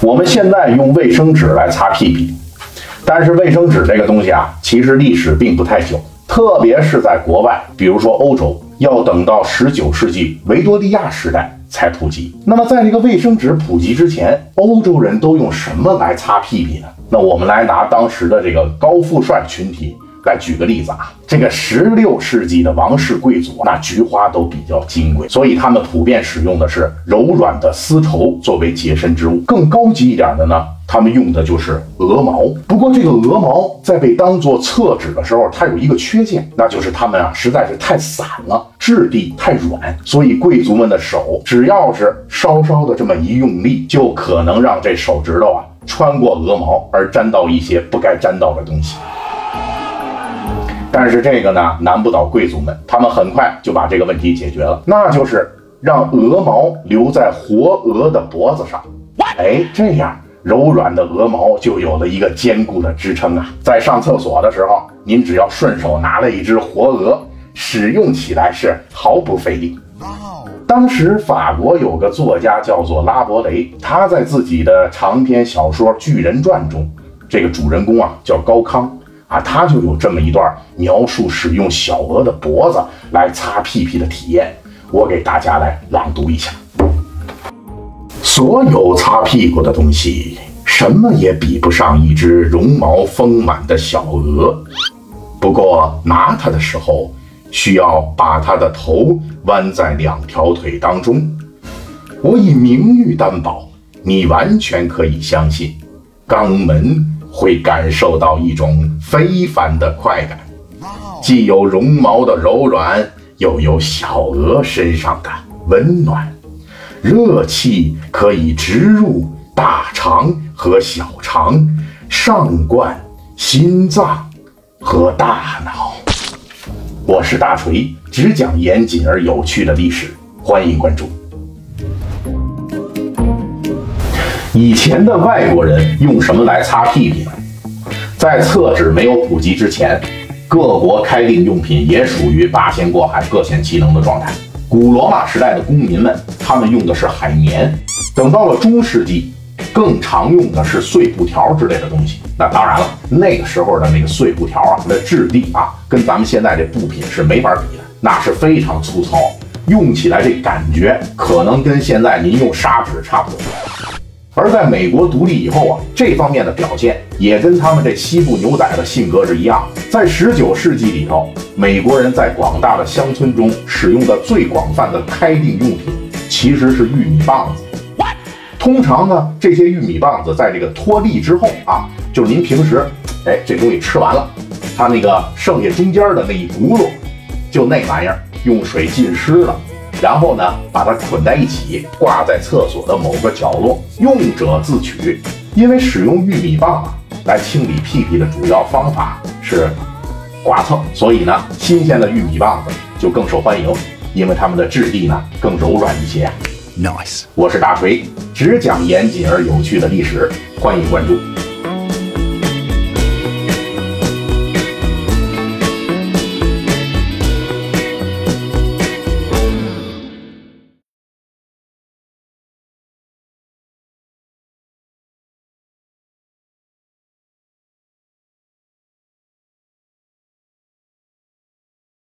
我们现在用卫生纸来擦屁屁，但是卫生纸这个东西啊，其实历史并不太久，特别是在国外，比如说欧洲，要等到十九世纪维多利亚时代才普及。那么在这个卫生纸普及之前，欧洲人都用什么来擦屁屁呢？那我们来拿当时的这个高富帅群体。来举个例子啊，这个十六世纪的王室贵族，那菊花都比较金贵，所以他们普遍使用的是柔软的丝绸作为洁身之物。更高级一点的呢，他们用的就是鹅毛。不过这个鹅毛在被当做厕纸的时候，它有一个缺陷，那就是它们啊实在是太散了，质地太软，所以贵族们的手只要是稍稍的这么一用力，就可能让这手指头啊穿过鹅毛而沾到一些不该沾到的东西。但是这个呢，难不倒贵族们，他们很快就把这个问题解决了，那就是让鹅毛留在活鹅的脖子上。哎，这样柔软的鹅毛就有了一个坚固的支撑啊！在上厕所的时候，您只要顺手拿了一只活鹅，使用起来是毫不费力。当时法国有个作家叫做拉伯雷，他在自己的长篇小说《巨人传》中，这个主人公啊叫高康。啊，他就有这么一段描述使用小鹅的脖子来擦屁屁的体验，我给大家来朗读一下。所有擦屁股的东西，什么也比不上一只绒毛丰满的小鹅。不过拿它的时候，需要把它的头弯在两条腿当中。我以名誉担保，你完全可以相信，肛门。会感受到一种非凡的快感，既有绒毛的柔软，又有小鹅身上的温暖。热气可以直入大肠和小肠，上灌心脏和大脑。我是大锤，只讲严谨而有趣的历史，欢迎关注。以前的外国人用什么来擦屁屁呢？在厕纸没有普及之前，各国开定用品也属于八仙过海、各显其能的状态。古罗马时代的公民们，他们用的是海绵；等到了中世纪，更常用的是碎布条之类的东西。那当然了，那个时候的那个碎布条啊，那质地啊，跟咱们现在这布品是没法比的，那是非常粗糙，用起来这感觉可能跟现在您用砂纸差不多。而在美国独立以后啊，这方面的表现也跟他们这西部牛仔的性格是一样。在十九世纪里头，美国人在广大的乡村中使用的最广泛的开腚用品其实是玉米棒子。通常呢，这些玉米棒子在这个脱粒之后啊，就是您平时哎这东西吃完了，它那个剩下中间的那一轱辘，就那玩意儿用水浸湿了。然后呢，把它捆在一起，挂在厕所的某个角落，用者自取。因为使用玉米棒啊来清理屁屁的主要方法是刮蹭，所以呢，新鲜的玉米棒子就更受欢迎，因为它们的质地呢更柔软一些。Nice，我是大锤，只讲严谨而有趣的历史，欢迎关注。